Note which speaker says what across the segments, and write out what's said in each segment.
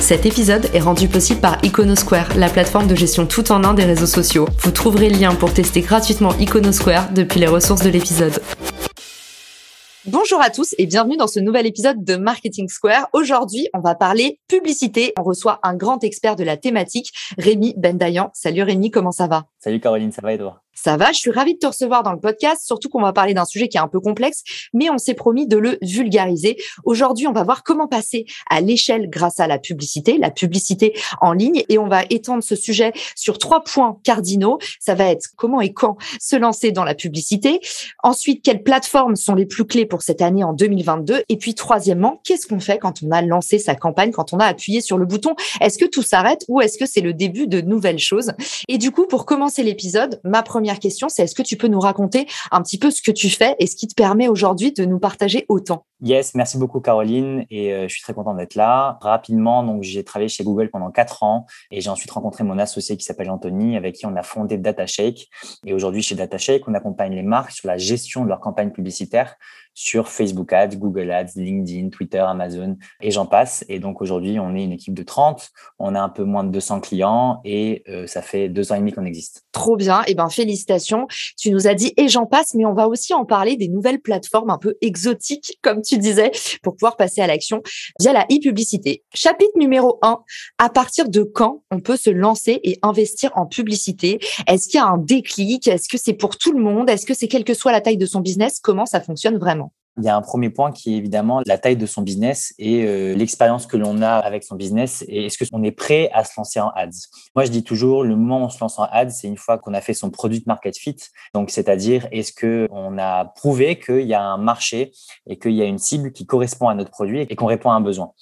Speaker 1: Cet épisode est rendu possible par Iconosquare, la plateforme de gestion tout en un des réseaux sociaux. Vous trouverez le lien pour tester gratuitement Iconosquare depuis les ressources de l'épisode. Bonjour à tous et bienvenue dans ce nouvel épisode de Marketing Square. Aujourd'hui, on va parler publicité. On reçoit un grand expert de la thématique, Rémi Bendayan. Salut Rémi, comment ça va?
Speaker 2: Salut Caroline, ça va et toi?
Speaker 1: Ça va, je suis ravie de te recevoir dans le podcast, surtout qu'on va parler d'un sujet qui est un peu complexe, mais on s'est promis de le vulgariser. Aujourd'hui, on va voir comment passer à l'échelle grâce à la publicité, la publicité en ligne, et on va étendre ce sujet sur trois points cardinaux. Ça va être comment et quand se lancer dans la publicité. Ensuite, quelles plateformes sont les plus clés pour cette année en 2022 Et puis, troisièmement, qu'est-ce qu'on fait quand on a lancé sa campagne, quand on a appuyé sur le bouton? Est-ce que tout s'arrête ou est-ce que c'est le début de nouvelles choses? Et du coup, pour commencer l'épisode, ma première question, c'est est-ce que tu peux nous raconter un petit peu ce que tu fais et ce qui te permet aujourd'hui de nous partager autant?
Speaker 2: Yes, merci beaucoup Caroline et euh, je suis très content d'être là. Rapidement, donc j'ai travaillé chez Google pendant quatre ans et j'ai ensuite rencontré mon associé qui s'appelle Anthony avec qui on a fondé DataShake et aujourd'hui chez DataShake, on accompagne les marques sur la gestion de leur campagne publicitaire sur Facebook Ads, Google Ads, LinkedIn, Twitter, Amazon et j'en passe. Et donc aujourd'hui, on est une équipe de 30, on a un peu moins de 200 clients et euh, ça fait deux ans et demi qu'on existe.
Speaker 1: Trop bien, et eh ben félicitations. Tu nous as dit et j'en passe, mais on va aussi en parler des nouvelles plateformes un peu exotiques, comme tu disais, pour pouvoir passer à l'action via la e-publicité. Chapitre numéro 1, à partir de quand on peut se lancer et investir en publicité? Est-ce qu'il y a un déclic? Est-ce que c'est pour tout le monde? Est-ce que c'est quelle que soit la taille de son business? Comment ça fonctionne vraiment?
Speaker 2: Il y a un premier point qui est évidemment la taille de son business et euh, l'expérience que l'on a avec son business et est-ce qu'on est prêt à se lancer en ads. Moi, je dis toujours, le moment où on se lance en ads, c'est une fois qu'on a fait son produit market fit. Donc, c'est-à-dire, est-ce qu'on a prouvé qu'il y a un marché et qu'il y a une cible qui correspond à notre produit et qu'on répond à un besoin?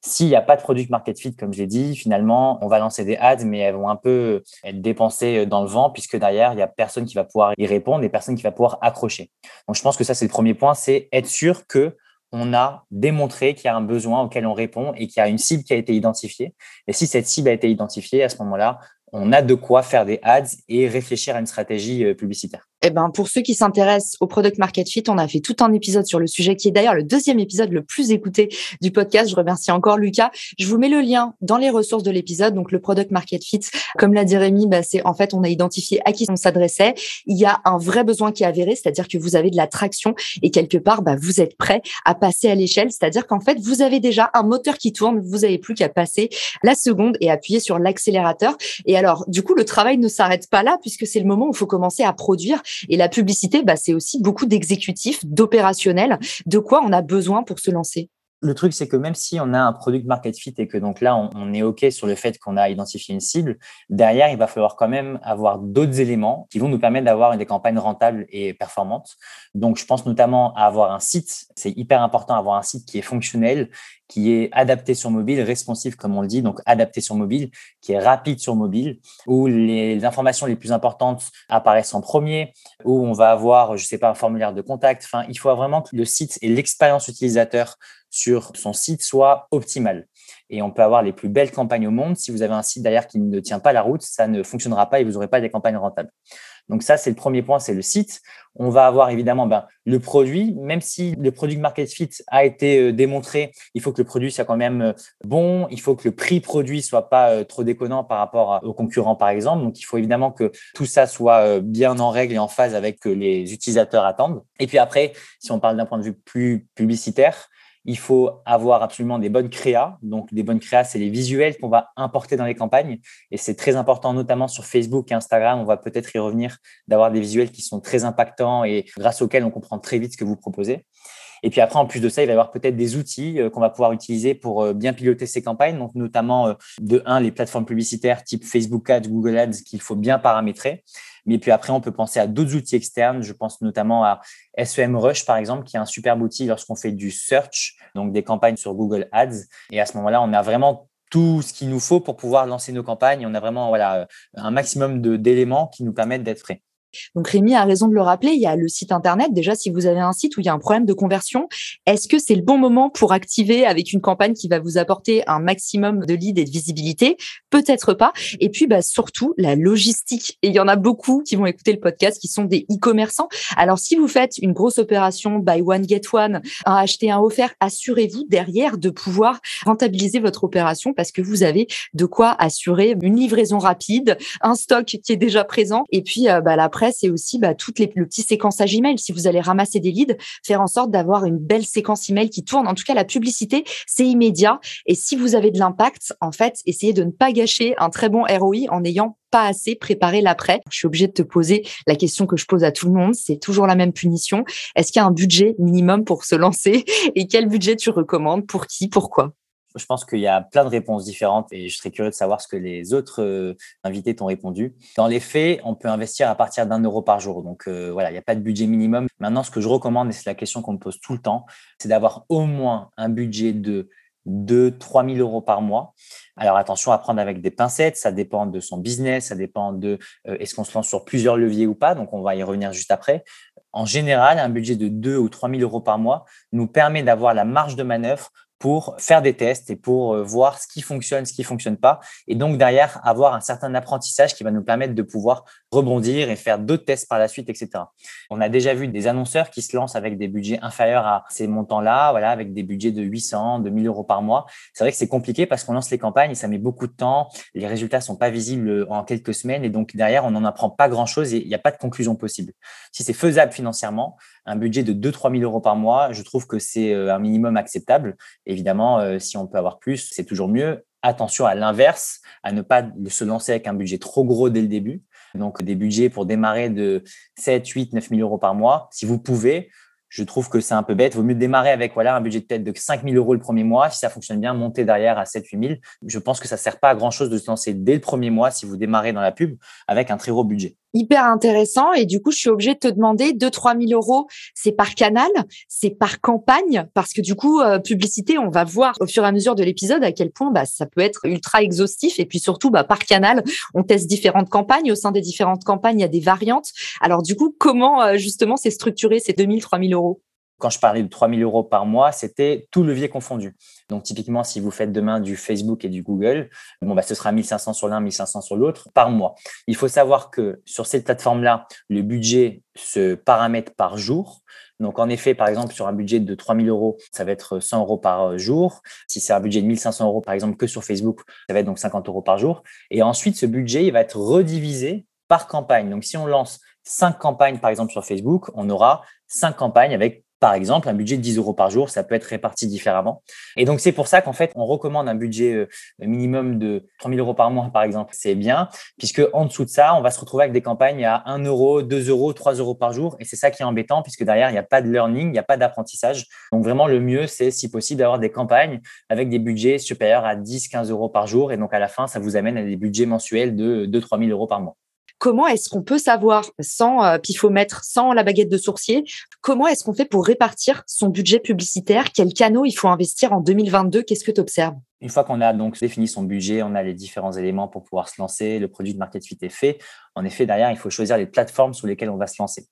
Speaker 2: S'il n'y a pas de product market fit, comme je l'ai dit, finalement, on va lancer des ads, mais elles vont un peu être dépensées dans le vent, puisque derrière, il n'y a personne qui va pouvoir y répondre et personne qui va pouvoir accrocher. Donc, je pense que ça, c'est le premier point, c'est être sûr que on a démontré qu'il y a un besoin auquel on répond et qu'il y a une cible qui a été identifiée. Et si cette cible a été identifiée, à ce moment-là, on a de quoi faire des ads et réfléchir à une stratégie euh, publicitaire.
Speaker 1: Eh ben, pour ceux qui s'intéressent au product market fit, on a fait tout un épisode sur le sujet qui est d'ailleurs le deuxième épisode le plus écouté du podcast. Je remercie encore Lucas. Je vous mets le lien dans les ressources de l'épisode. Donc, le product market fit, comme l'a dit Rémi, bah, c'est en fait, on a identifié à qui on s'adressait. Il y a un vrai besoin qui est avéré, c'est-à-dire que vous avez de la traction et quelque part, bah, vous êtes prêt à passer à l'échelle. C'est-à-dire qu'en fait, vous avez déjà un moteur qui tourne. Vous n'avez plus qu'à passer la seconde et appuyer sur l'accélérateur. Et alors, du coup, le travail ne s'arrête pas là puisque c'est le moment où il faut commencer à produire et la publicité, bah, c'est aussi beaucoup d'exécutifs, d'opérationnels, de quoi on a besoin pour se lancer?
Speaker 2: Le truc, c'est que même si on a un product market fit et que donc là, on, est OK sur le fait qu'on a identifié une cible, derrière, il va falloir quand même avoir d'autres éléments qui vont nous permettre d'avoir des campagnes rentables et performantes. Donc, je pense notamment à avoir un site. C'est hyper important d'avoir un site qui est fonctionnel, qui est adapté sur mobile, responsive comme on le dit, donc adapté sur mobile, qui est rapide sur mobile, où les informations les plus importantes apparaissent en premier, où on va avoir, je sais pas, un formulaire de contact. Enfin, il faut vraiment que le site et l'expérience utilisateur sur son site soit optimale. Et on peut avoir les plus belles campagnes au monde. Si vous avez un site derrière qui ne tient pas la route, ça ne fonctionnera pas et vous n'aurez pas des campagnes rentables. Donc ça, c'est le premier point, c'est le site. On va avoir évidemment ben, le produit, même si le produit market fit a été euh, démontré, il faut que le produit soit quand même euh, bon, il faut que le prix produit soit pas euh, trop déconnant par rapport aux concurrents par exemple. Donc il faut évidemment que tout ça soit bien en règle et en phase avec ce que les utilisateurs attendent. Et puis après, si on parle d'un point de vue plus publicitaire, il faut avoir absolument des bonnes créas. Donc, des bonnes créas, c'est les visuels qu'on va importer dans les campagnes. Et c'est très important, notamment sur Facebook et Instagram. On va peut-être y revenir, d'avoir des visuels qui sont très impactants et grâce auxquels on comprend très vite ce que vous proposez. Et puis après, en plus de ça, il va y avoir peut-être des outils euh, qu'on va pouvoir utiliser pour euh, bien piloter ces campagnes. Donc, notamment, euh, de un, les plateformes publicitaires type Facebook Ads, Google Ads qu'il faut bien paramétrer. Mais puis après, on peut penser à d'autres outils externes. Je pense notamment à SEM Rush, par exemple, qui est un super outil lorsqu'on fait du search, donc des campagnes sur Google Ads. Et à ce moment-là, on a vraiment tout ce qu'il nous faut pour pouvoir lancer nos campagnes. On a vraiment voilà, un maximum d'éléments qui nous permettent d'être prêts.
Speaker 1: Donc Rémi a raison de le rappeler, il y a le site internet. Déjà, si vous avez un site où il y a un problème de conversion, est-ce que c'est le bon moment pour activer avec une campagne qui va vous apporter un maximum de leads et de visibilité? Peut-être pas. Et puis bah, surtout la logistique. Et il y en a beaucoup qui vont écouter le podcast qui sont des e-commerçants. Alors si vous faites une grosse opération buy one get one, un acheter un offert, assurez-vous derrière de pouvoir rentabiliser votre opération parce que vous avez de quoi assurer une livraison rapide, un stock qui est déjà présent et puis euh, bah, la c'est aussi bah, toutes les, le petit séquençage email. Si vous allez ramasser des leads, faire en sorte d'avoir une belle séquence email qui tourne. En tout cas, la publicité, c'est immédiat. Et si vous avez de l'impact, en fait, essayez de ne pas gâcher un très bon ROI en n'ayant pas assez préparé l'après. Je suis obligée de te poser la question que je pose à tout le monde. C'est toujours la même punition. Est-ce qu'il y a un budget minimum pour se lancer? Et quel budget tu recommandes? Pour qui? Pourquoi?
Speaker 2: Je pense qu'il y a plein de réponses différentes et je serais curieux de savoir ce que les autres euh, invités t'ont répondu. Dans les faits, on peut investir à partir d'un euro par jour. Donc euh, voilà, il n'y a pas de budget minimum. Maintenant, ce que je recommande, et c'est la question qu'on me pose tout le temps, c'est d'avoir au moins un budget de 2 3 000 euros par mois. Alors attention à prendre avec des pincettes, ça dépend de son business, ça dépend de euh, est-ce qu'on se lance sur plusieurs leviers ou pas, donc on va y revenir juste après. En général, un budget de 2 ou 3 000 euros par mois nous permet d'avoir la marge de manœuvre pour faire des tests et pour euh, voir ce qui fonctionne, ce qui fonctionne pas. Et donc, derrière, avoir un certain apprentissage qui va nous permettre de pouvoir rebondir et faire d'autres tests par la suite, etc. On a déjà vu des annonceurs qui se lancent avec des budgets inférieurs à ces montants-là, voilà, avec des budgets de 800, de 1000 euros par mois. C'est vrai que c'est compliqué parce qu'on lance les campagnes et ça met beaucoup de temps. Les résultats sont pas visibles en quelques semaines et donc derrière, on n'en apprend pas grand-chose et il n'y a pas de conclusion possible. Si c'est faisable financièrement, un budget de 2-3 000 euros par mois, je trouve que c'est euh, un minimum acceptable. Évidemment, euh, si on peut avoir plus, c'est toujours mieux. Attention à l'inverse, à ne pas se lancer avec un budget trop gros dès le début. Donc, des budgets pour démarrer de 7, 8, 9 000 euros par mois. Si vous pouvez, je trouve que c'est un peu bête. Vaut mieux démarrer avec voilà, un budget de tête de 5 000 euros le premier mois. Si ça fonctionne bien, monter derrière à 7 8 000. Je pense que ça ne sert pas à grand chose de se lancer dès le premier mois si vous démarrez dans la pub avec un très gros budget
Speaker 1: hyper intéressant. Et du coup, je suis obligée de te demander 2-3 000 euros, c'est par canal, c'est par campagne, parce que du coup, euh, publicité, on va voir au fur et à mesure de l'épisode à quel point bah, ça peut être ultra exhaustif. Et puis surtout, bah, par canal, on teste différentes campagnes. Au sein des différentes campagnes, il y a des variantes. Alors du coup, comment euh, justement c'est structuré ces 2 000, 3 000 euros?
Speaker 2: Quand je parlais de 3 000 euros par mois, c'était tout levier confondu. Donc, typiquement, si vous faites demain du Facebook et du Google, bon, bah, ce sera 1500 sur l'un, 1500 sur l'autre par mois. Il faut savoir que sur cette plateforme-là, le budget se paramètre par jour. Donc, en effet, par exemple, sur un budget de 3 000 euros, ça va être 100 euros par jour. Si c'est un budget de 1500 euros, par exemple, que sur Facebook, ça va être donc 50 euros par jour. Et ensuite, ce budget, il va être redivisé par campagne. Donc, si on lance cinq campagnes, par exemple, sur Facebook, on aura cinq campagnes avec par exemple, un budget de 10 euros par jour, ça peut être réparti différemment. Et donc, c'est pour ça qu'en fait, on recommande un budget euh, minimum de 3 000 euros par mois, par exemple. C'est bien, puisque en dessous de ça, on va se retrouver avec des campagnes à 1 euro, 2 euros, 3 euros par jour. Et c'est ça qui est embêtant, puisque derrière, il n'y a pas de learning, il n'y a pas d'apprentissage. Donc, vraiment, le mieux, c'est, si possible, d'avoir des campagnes avec des budgets supérieurs à 10, 15 euros par jour. Et donc, à la fin, ça vous amène à des budgets mensuels de 2 3 000 euros par mois
Speaker 1: comment est-ce qu'on peut savoir, sans euh, sans la baguette de sourcier, comment est-ce qu'on fait pour répartir son budget publicitaire? Quels canaux il faut investir en 2022 Qu'est-ce que tu observes
Speaker 2: une fois qu'on a donc défini son budget, on a les différents éléments pour pouvoir se lancer, le produit de market fit est fait. En effet, derrière, il faut choisir les plateformes sur lesquelles on va se lancer.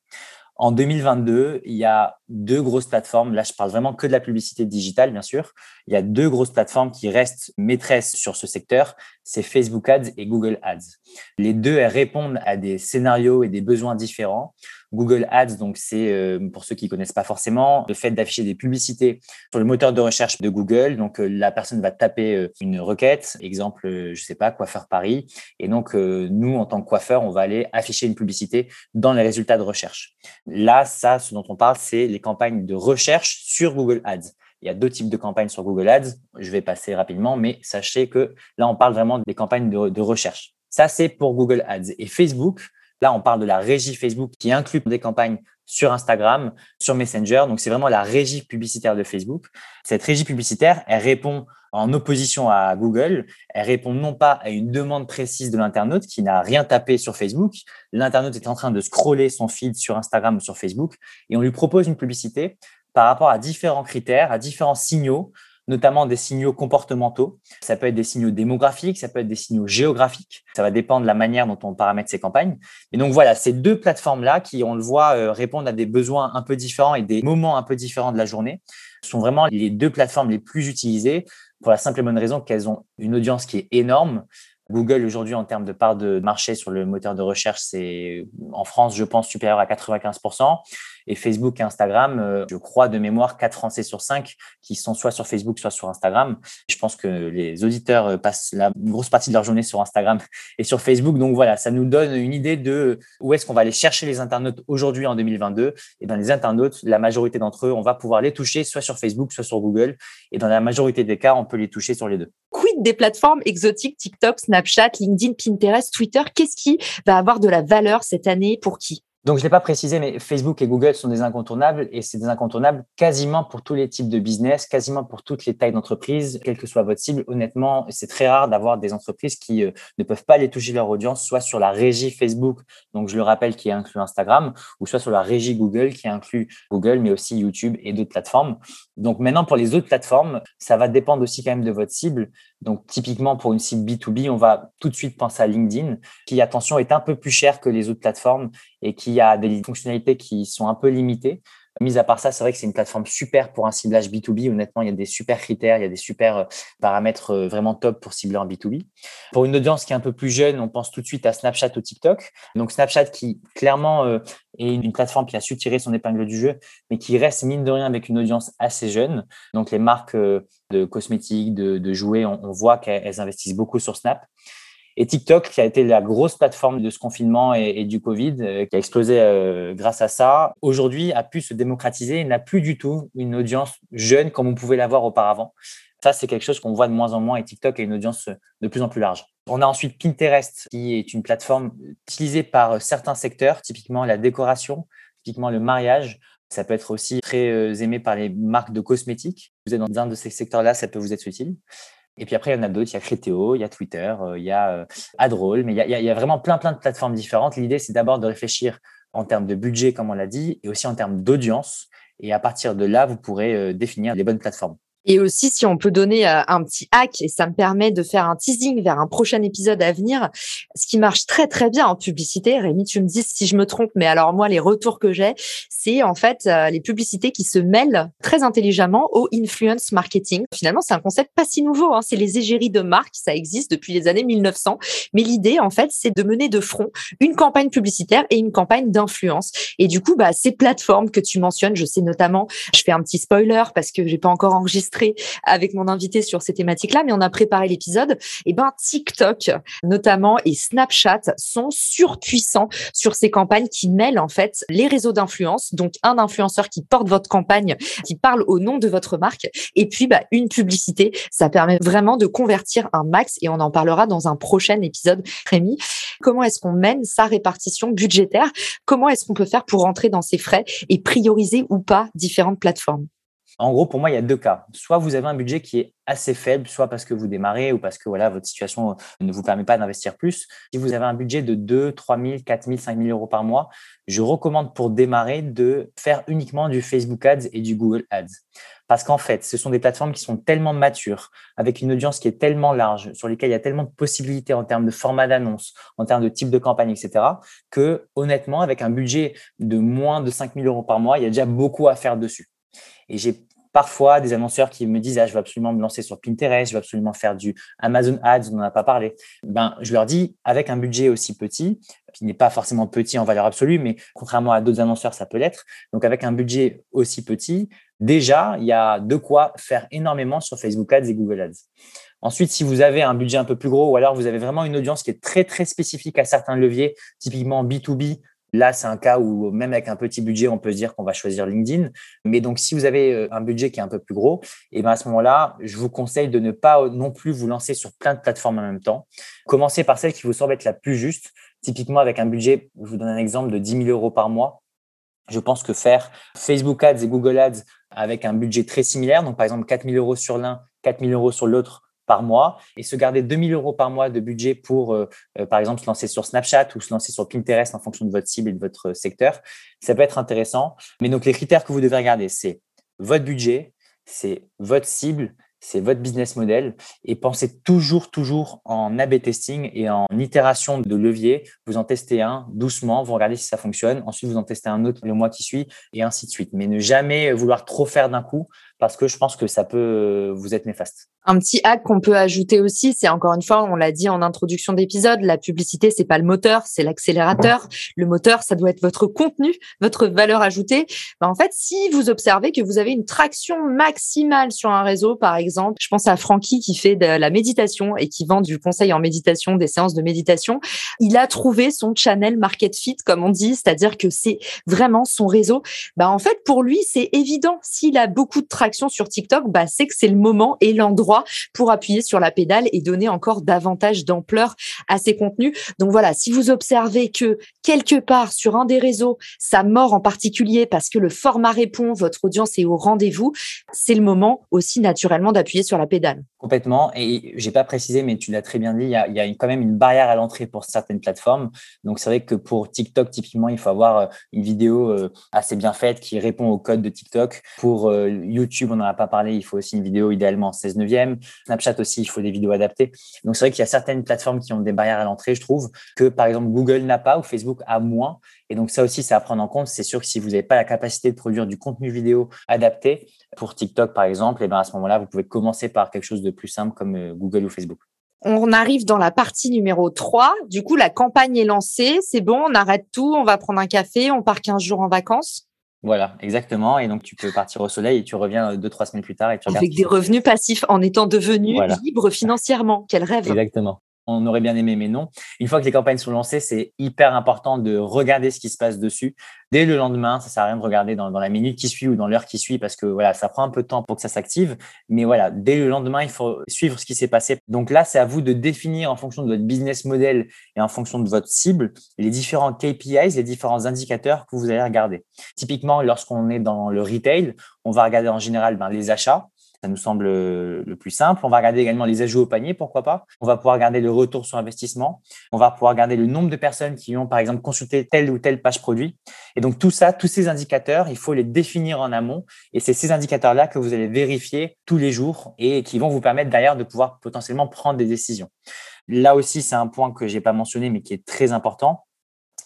Speaker 2: En 2022, il y a deux grosses plateformes. Là, je parle vraiment que de la publicité digitale, bien sûr. Il y a deux grosses plateformes qui restent maîtresses sur ce secteur. C'est Facebook Ads et Google Ads. Les deux, elles répondent à des scénarios et des besoins différents. Google Ads, donc c'est euh, pour ceux qui connaissent pas forcément le fait d'afficher des publicités sur le moteur de recherche de Google. Donc euh, la personne va taper euh, une requête, exemple, je sais pas, coiffeur Paris, et donc nous en tant que coiffeur, on va aller afficher une publicité dans les résultats de recherche. Là, ça, ce dont on parle, c'est les campagnes de recherche sur Google Ads. Il y a deux types de campagnes sur Google Ads. Je vais passer rapidement, mais sachez que là, on parle vraiment des campagnes de, recherche. Ça, c'est pour Google Ads. Et Facebook, Là, on parle de la régie Facebook qui inclut des campagnes sur Instagram, sur Messenger. Donc, c'est vraiment la régie publicitaire de Facebook. Cette régie publicitaire, elle répond en opposition à Google. Elle répond non pas à une demande précise de l'internaute qui n'a rien tapé sur Facebook. L'internaute est en train de scroller son feed sur Instagram ou sur Facebook et on lui propose une publicité par rapport à différents critères, à différents signaux notamment des signaux comportementaux. Ça peut être des signaux démographiques, ça peut être des signaux géographiques. Ça va dépendre de la manière dont on paramètre ces campagnes. Et donc voilà, ces deux plateformes-là qui, on le voit, euh, répondent à des besoins un peu différents et des moments un peu différents de la journée sont vraiment les deux plateformes les plus utilisées pour la simple et bonne raison qu'elles ont une audience qui est énorme, Google aujourd'hui en termes de part de marché sur le moteur de recherche, c'est en France, je pense, supérieur à 95%. Et Facebook et Instagram, euh, je crois de mémoire, 4 Français sur 5 qui sont soit sur Facebook, soit sur Instagram. Je pense que les auditeurs euh, passent la grosse partie de leur journée sur Instagram et sur Facebook. Donc voilà, ça nous donne une idée de où est-ce qu'on va aller chercher les internautes aujourd'hui en 2022. Et dans les internautes, la majorité d'entre eux, on va pouvoir les toucher soit sur Facebook, soit sur Google. Et dans la majorité des cas, on peut les toucher sur les deux.
Speaker 1: Quid des plateformes exotiques TikTok, Snapchat, LinkedIn, Pinterest, Twitter? Qu'est-ce qui va avoir de la valeur cette année? Pour qui?
Speaker 2: Donc, je ne l'ai pas précisé, mais Facebook et Google sont des incontournables et c'est des incontournables quasiment pour tous les types de business, quasiment pour toutes les tailles d'entreprise, quelle que soit votre cible. Honnêtement, c'est très rare d'avoir des entreprises qui euh, ne peuvent pas aller toucher leur audience, soit sur la régie Facebook, donc je le rappelle, qui inclut Instagram, ou soit sur la régie Google, qui inclut Google, mais aussi YouTube et d'autres plateformes. Donc maintenant, pour les autres plateformes, ça va dépendre aussi quand même de votre cible. Donc typiquement, pour une cible B2B, on va tout de suite penser à LinkedIn, qui, attention, est un peu plus cher que les autres plateformes et qui a des fonctionnalités qui sont un peu limitées. Mis à part ça, c'est vrai que c'est une plateforme super pour un ciblage B2B. Honnêtement, il y a des super critères, il y a des super euh, paramètres euh, vraiment top pour cibler en B2B. Pour une audience qui est un peu plus jeune, on pense tout de suite à Snapchat ou TikTok. Donc Snapchat qui clairement euh, est une plateforme qui a su tirer son épingle du jeu, mais qui reste mine de rien avec une audience assez jeune. Donc les marques de cosmétiques, de, jouets, on voit qu'elles investissent beaucoup sur Snap. Et TikTok, qui a été la grosse plateforme de ce confinement et, du Covid, euh, qui a explosé euh, grâce à ça, aujourd'hui a pu se démocratiser et n'a plus du tout une audience jeune comme on pouvait l'avoir auparavant. Ça, c'est quelque chose qu'on voit de moins en moins et TikTok a une audience de plus en plus large. On a ensuite Pinterest, qui est une plateforme utilisée par certains secteurs, typiquement la décoration, typiquement le mariage. Ça peut être aussi très euh, aimé par les marques de cosmétiques. Vous êtes dans un de ces secteurs-là, ça peut vous être utile. Et puis après, il y en a d'autres. Il y a Crétéo, il y a Twitter, euh, il y a euh, Adroll, mais il y, a, il y a vraiment plein, plein de plateformes différentes. L'idée, c'est d'abord de réfléchir en termes de budget, comme on l'a dit, et aussi en termes d'audience. Et à partir de là, vous pourrez euh, définir les bonnes plateformes.
Speaker 1: Et aussi, si on peut donner euh, un petit hack, et ça me permet de faire un teasing vers un prochain épisode à venir, ce qui marche très très bien en publicité, Rémi, tu me dis si je me trompe, mais alors moi, les retours que j'ai, c'est en fait euh, les publicités qui se mêlent très intelligemment au influence marketing. Finalement, c'est un concept pas si nouveau, hein. c'est les égéries de marque, ça existe depuis les années 1900. Mais l'idée, en fait, c'est de mener de front une campagne publicitaire et une campagne d'influence. Et du coup, bah, ces plateformes que tu mentionnes, je sais notamment, je fais un petit spoiler parce que j'ai pas encore enregistré avec mon invité sur ces thématiques-là, mais on a préparé l'épisode. Et ben TikTok notamment et Snapchat sont surpuissants sur ces campagnes qui mêlent en fait les réseaux d'influence, donc un influenceur qui porte votre campagne, qui parle au nom de votre marque, et puis bah, une publicité. Ça permet vraiment de convertir un max et on en parlera dans un prochain épisode. Rémi, comment est-ce qu'on mène sa répartition budgétaire? Comment est-ce qu'on peut faire pour rentrer dans ses frais et prioriser ou pas différentes plateformes?
Speaker 2: En gros, pour moi, il y a deux cas. Soit vous avez un budget qui est assez faible, soit parce que vous démarrez ou parce que voilà, votre situation ne vous permet pas d'investir plus. Si vous avez un budget de 2, 3 000, 4 000, 5 000 euros par mois, je recommande pour démarrer de faire uniquement du Facebook Ads et du Google Ads. Parce qu'en fait, ce sont des plateformes qui sont tellement matures, avec une audience qui est tellement large, sur lesquelles il y a tellement de possibilités en termes de format d'annonce, en termes de type de campagne, etc., que honnêtement, avec un budget de moins de 5 000 euros par mois, il y a déjà beaucoup à faire dessus. Et j'ai parfois des annonceurs qui me disent ah, je veux absolument me lancer sur Pinterest, je veux absolument faire du Amazon Ads, on n'en a pas parlé. Ben, je leur dis avec un budget aussi petit, qui n'est pas forcément petit en valeur absolue, mais contrairement à d'autres annonceurs, ça peut l'être. Donc avec un budget aussi petit, déjà, il y a de quoi faire énormément sur Facebook Ads et Google Ads. Ensuite, si vous avez un budget un peu plus gros ou alors vous avez vraiment une audience qui est très, très spécifique à certains leviers, typiquement B2B, Là, c'est un cas où même avec un petit budget, on peut se dire qu'on va choisir LinkedIn. Mais donc, si vous avez euh, un budget qui est un peu plus gros, et eh ben à ce moment-là, je vous conseille de ne pas non plus vous lancer sur plein de plateformes en même temps. Commencez par celle qui vous semble être la plus juste. Typiquement, avec un budget, je vous donne un exemple de 10 000 euros par mois. Je pense que faire Facebook Ads et Google Ads avec un budget très similaire, donc par exemple 4 000 euros sur l'un, 4 000 euros sur l'autre, par mois et se garder 2000 euros par mois de budget pour, euh, euh, par exemple, se lancer sur Snapchat ou se lancer sur Pinterest en fonction de votre cible et de votre secteur, ça peut être intéressant. Mais donc, les critères que vous devez regarder, c'est votre budget, c'est votre cible c'est votre business model et pensez toujours, toujours en A-B testing et en itération de levier. Vous en testez un doucement, vous regardez si ça fonctionne. Ensuite, vous en testez un autre le mois qui suit et ainsi de suite. Mais ne jamais vouloir trop faire d'un coup parce que je pense que ça peut vous être néfaste.
Speaker 1: Un petit hack qu'on peut ajouter aussi, c'est encore une fois, on l'a dit en introduction d'épisode, la publicité, c'est pas le moteur, c'est l'accélérateur. Le moteur, ça doit être votre contenu, votre valeur ajoutée. Ben, en fait, si vous observez que vous avez une traction maximale sur un réseau, par exemple, je pense à Francky qui fait de la méditation et qui vend du conseil en méditation, des séances de méditation. Il a trouvé son channel market fit, comme on dit, c'est-à-dire que c'est vraiment son réseau. Ben, en fait, pour lui, c'est évident. S'il a beaucoup de traction sur TikTok, bah, c'est que c'est le moment et l'endroit pour appuyer sur la pédale et donner encore davantage d'ampleur à ces contenus. Donc voilà, si vous observez que quelque part sur un des réseaux, ça mord en particulier parce que le format répond, votre audience est au rendez-vous, c'est le moment aussi naturellement d'appuyer sur la pédale.
Speaker 2: Complètement. Et j'ai pas précisé, mais tu l'as très bien dit, il y a, quand même une barrière à l'entrée pour certaines plateformes. Donc c'est vrai que pour TikTok, typiquement, il faut avoir euh, une vidéo euh, assez bien faite qui répond au code de TikTok. Pour euh, YouTube, on n'en a pas parlé, il faut aussi une vidéo idéalement en 16 neuvième. Snapchat aussi, il faut des vidéos adaptées. Donc c'est vrai qu'il y a certaines plateformes qui ont des barrières à l'entrée, je trouve, que par exemple Google n'a pas ou Facebook a moins. Et donc ça aussi, c'est à prendre en compte. C'est sûr que si vous n'avez pas la capacité de produire du contenu vidéo adapté pour TikTok, par exemple, eh ben à ce moment-là, vous pouvez commencer par quelque chose de plus simple comme euh, Google ou Facebook.
Speaker 1: On arrive dans la partie numéro 3. Du coup, la campagne est lancée. C'est bon, on arrête tout, on va prendre un café, on part 15 jours en vacances.
Speaker 2: Voilà, exactement. Et donc, tu peux partir au soleil et tu reviens euh, deux, trois semaines plus tard. Et tu
Speaker 1: Avec des revenus passifs en étant devenu libre financièrement. Quel rêve.
Speaker 2: Exactement on aurait bien aimé, mais non. Une fois que les campagnes sont lancées, c'est hyper important de regarder ce qui se passe dessus. Dès le lendemain, ça sert à rien de regarder dans, la minute qui suit ou dans l'heure qui suit parce que voilà, ça prend un peu de temps pour que ça s'active. Mais voilà, dès le lendemain, il faut suivre ce qui s'est passé. Donc là, c'est à vous de définir en fonction de votre business model et en fonction de votre cible les différents KPIs, les différents indicateurs que vous allez regarder. Typiquement, lorsqu'on est dans le retail, on va regarder en général ben, les achats ça nous semble le plus simple. On va regarder également les ajouts au panier, pourquoi pas. On va pouvoir regarder le retour sur investissement. On va pouvoir regarder le nombre de personnes qui ont, par exemple, consulté telle ou telle page produit. Et donc, tout ça, tous ces indicateurs, il faut les définir en amont. Et c'est ces indicateurs-là que vous allez vérifier tous les jours et qui vont vous permettre d'ailleurs de pouvoir potentiellement prendre des décisions. Là aussi, c'est un point que j'ai pas mentionné, mais qui est très important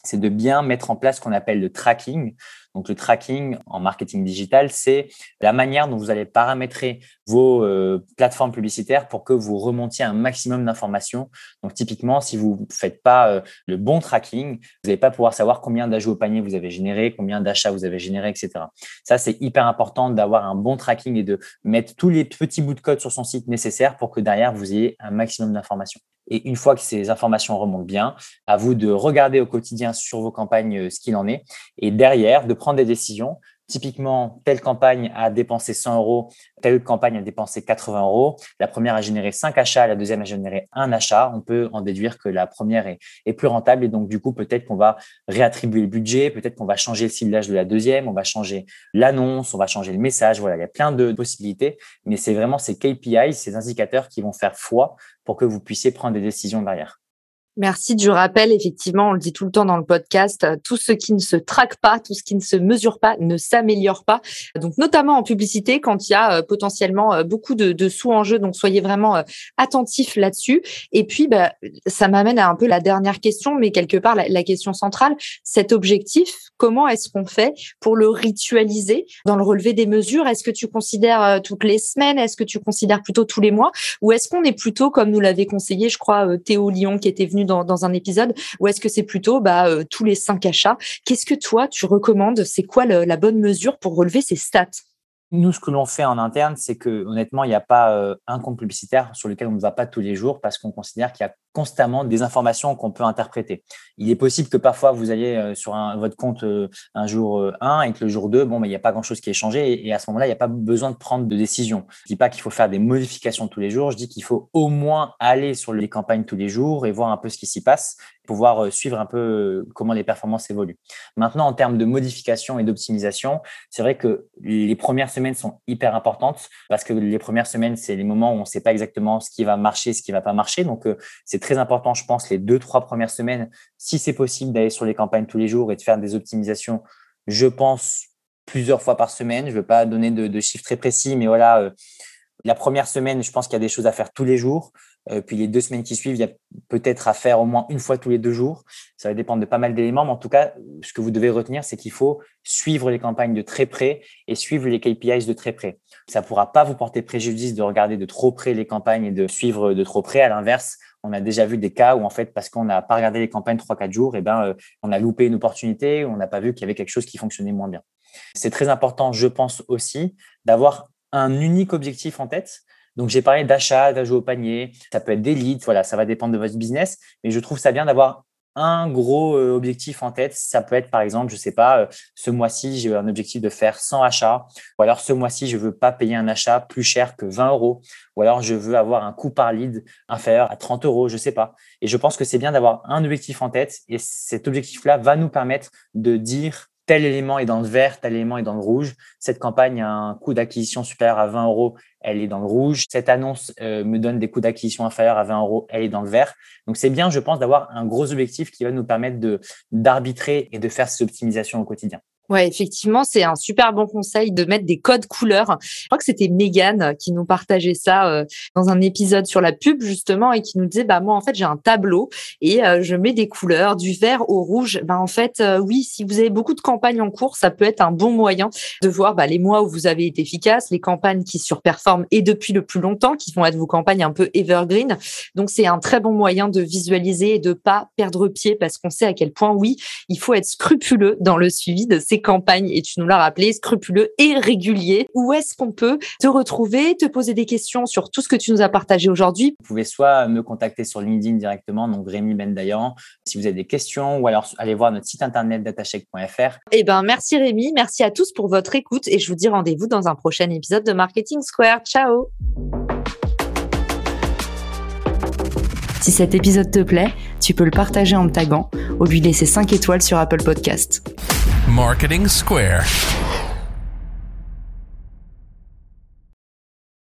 Speaker 2: c'est de bien mettre en place ce qu'on appelle le tracking. Donc le tracking en marketing digital, c'est la manière dont vous allez paramétrer vos euh, plateformes publicitaires pour que vous remontiez un maximum d'informations. Donc typiquement, si vous ne faites pas euh, le bon tracking, vous n'allez pas pouvoir savoir combien d'ajouts au panier vous avez généré, combien d'achats vous avez généré, etc. Ça, c'est hyper important d'avoir un bon tracking et de mettre tous les petits bouts de code sur son site nécessaires pour que derrière, vous ayez un maximum d'informations. Et une fois que ces informations remontent bien, à vous de regarder au quotidien sur vos campagnes euh, ce qu'il en est. Et derrière de prendre des décisions Typiquement, telle campagne a dépensé 100 euros, telle campagne a dépensé 80 euros. La première a généré 5 achats, la deuxième a généré un achat. On peut en déduire que la première est, est plus rentable et donc du coup, peut-être qu'on va réattribuer le budget, peut-être qu'on va changer le ciblage de la deuxième, on va changer l'annonce, on va changer le message. Voilà, il y a plein de possibilités, mais c'est vraiment ces KPI, ces indicateurs qui vont faire foi pour que vous puissiez prendre des décisions derrière.
Speaker 1: Merci du rappel. Effectivement, on le dit tout le temps dans le podcast, euh, tout ce qui ne se traque pas, tout ce qui ne se mesure pas, ne s'améliore pas. Donc, notamment en publicité, quand il y a euh, potentiellement euh, beaucoup de, sous en jeu. Donc, soyez vraiment attentifs là-dessus. Et puis, bah, ça m'amène à un peu la dernière question, mais quelque part, la, question centrale, cet objectif, comment est-ce qu'on fait pour le ritualiser dans le relevé des mesures? Est-ce que tu considères toutes les semaines? Est-ce que tu considères plutôt tous les mois? Ou est-ce qu'on est plutôt, comme nous l'avait conseillé, je crois, Théo Lyon, qui était venu dans, un épisode ou est-ce que c'est plutôt bah, euh, tous les cinq achats? Qu'est-ce que toi, tu recommandes? C'est quoi la bonne mesure pour relever ces stats?
Speaker 2: Nous, ce que l'on fait en interne, c'est que honnêtement, il n'y a pas euh, un compte publicitaire sur lequel on ne va pas tous les jours parce qu'on considère qu'il y a constamment des informations qu'on peut interpréter. Il est possible que parfois vous ayez euh, sur votre compte euh, un jour 1 et que le jour 2, bon, il n'y a pas grand-chose qui est changé et, à ce moment-là, il n'y a pas besoin de prendre de décision. Je ne dis pas qu'il faut faire des modifications tous les jours, je dis qu'il faut au moins aller sur les campagnes tous les jours et voir un peu ce qui s'y passe, pouvoir suivre un peu comment les performances évoluent. Maintenant, en termes de modification et d'optimisation, c'est vrai que les premières semaines sont hyper importantes parce que les premières semaines, c'est les moments où on ne sait pas exactement ce qui va marcher, ce qui va pas marcher. Donc, euh, c'est très important, je pense, les deux, trois premières semaines, si c'est possible d'aller sur les campagnes tous les jours et de faire des optimisations, je pense, plusieurs fois par semaine. Je ne veux pas donner de, chiffres très précis, mais voilà, euh, La première semaine, je pense qu'il y a des choses à faire tous les jours. Euh, puis les deux semaines qui suivent, il y a peut-être à faire au moins une fois tous les deux jours. Ça va dépendre de pas mal d'éléments, mais en tout cas, ce que vous devez retenir, c'est qu'il faut suivre les campagnes de très près et suivre les KPIs de très près. Ça ne pourra pas vous porter préjudice de regarder de trop près les campagnes et de suivre de trop près. À l'inverse, on a déjà vu des cas où en fait, parce qu'on n'a pas regardé les campagnes trois quatre jours, et eh ben, euh, on a loupé une opportunité, on n'a pas vu qu'il y avait quelque chose qui fonctionnait moins bien. C'est très important, je pense aussi, d'avoir un unique objectif en tête. Donc, j'ai parlé d'achat, d'ajout au panier, ça peut être des leads, voilà, ça va dépendre de votre business, mais je trouve ça bien d'avoir un gros euh, objectif en tête. Ça peut être, par exemple, je sais pas, euh, ce mois-ci, j'ai un objectif de faire 100 achats, ou alors ce mois-ci, je veux pas payer un achat plus cher que 20 euros, ou alors je veux avoir un coût par lead inférieur à 30 euros, je sais pas. Et je pense que c'est bien d'avoir un objectif en tête, et cet objectif-là va nous permettre de dire tel élément est dans le vert, tel élément est dans le rouge. Cette campagne a un coût d'acquisition supérieur à 20 euros, elle est dans le rouge. Cette annonce euh, me donne des coûts d'acquisition inférieurs à 20 euros, elle est dans le vert. Donc c'est bien, je pense, d'avoir un gros objectif qui va nous permettre d'arbitrer et de faire ces optimisations au quotidien.
Speaker 1: Ouais, effectivement, c'est un super bon conseil de mettre des codes couleurs. Je crois que c'était Megan qui nous partageait ça euh, dans un épisode sur la pub justement et qui nous disait bah moi en fait j'ai un tableau et euh, je mets des couleurs du vert au rouge. Bah en fait euh, oui, si vous avez beaucoup de campagnes en cours, ça peut être un bon moyen de voir bah, les mois où vous avez été efficace, les campagnes qui surperforment et depuis le plus longtemps, qui vont être vos campagnes un peu evergreen. Donc c'est un très bon moyen de visualiser et de pas perdre pied parce qu'on sait à quel point oui, il faut être scrupuleux dans le suivi de ces campagne, et tu nous l'as rappelé, scrupuleux et régulier. Où est-ce qu'on peut te retrouver, te poser des questions sur tout ce que tu nous as partagé aujourd'hui?
Speaker 2: Vous pouvez soit me contacter sur LinkedIn directement, donc Rémi Bendayan, si vous avez des questions, ou alors allez voir notre site internet datacheck.fr.
Speaker 1: Eh ben, merci Rémi, merci à tous pour votre écoute et je vous dis rendez-vous dans un prochain épisode de Marketing Square. Ciao Si cet épisode te plaît, tu peux le partager en me taguant ou lui laisser 5 étoiles sur Apple Podcast. Marketing Square.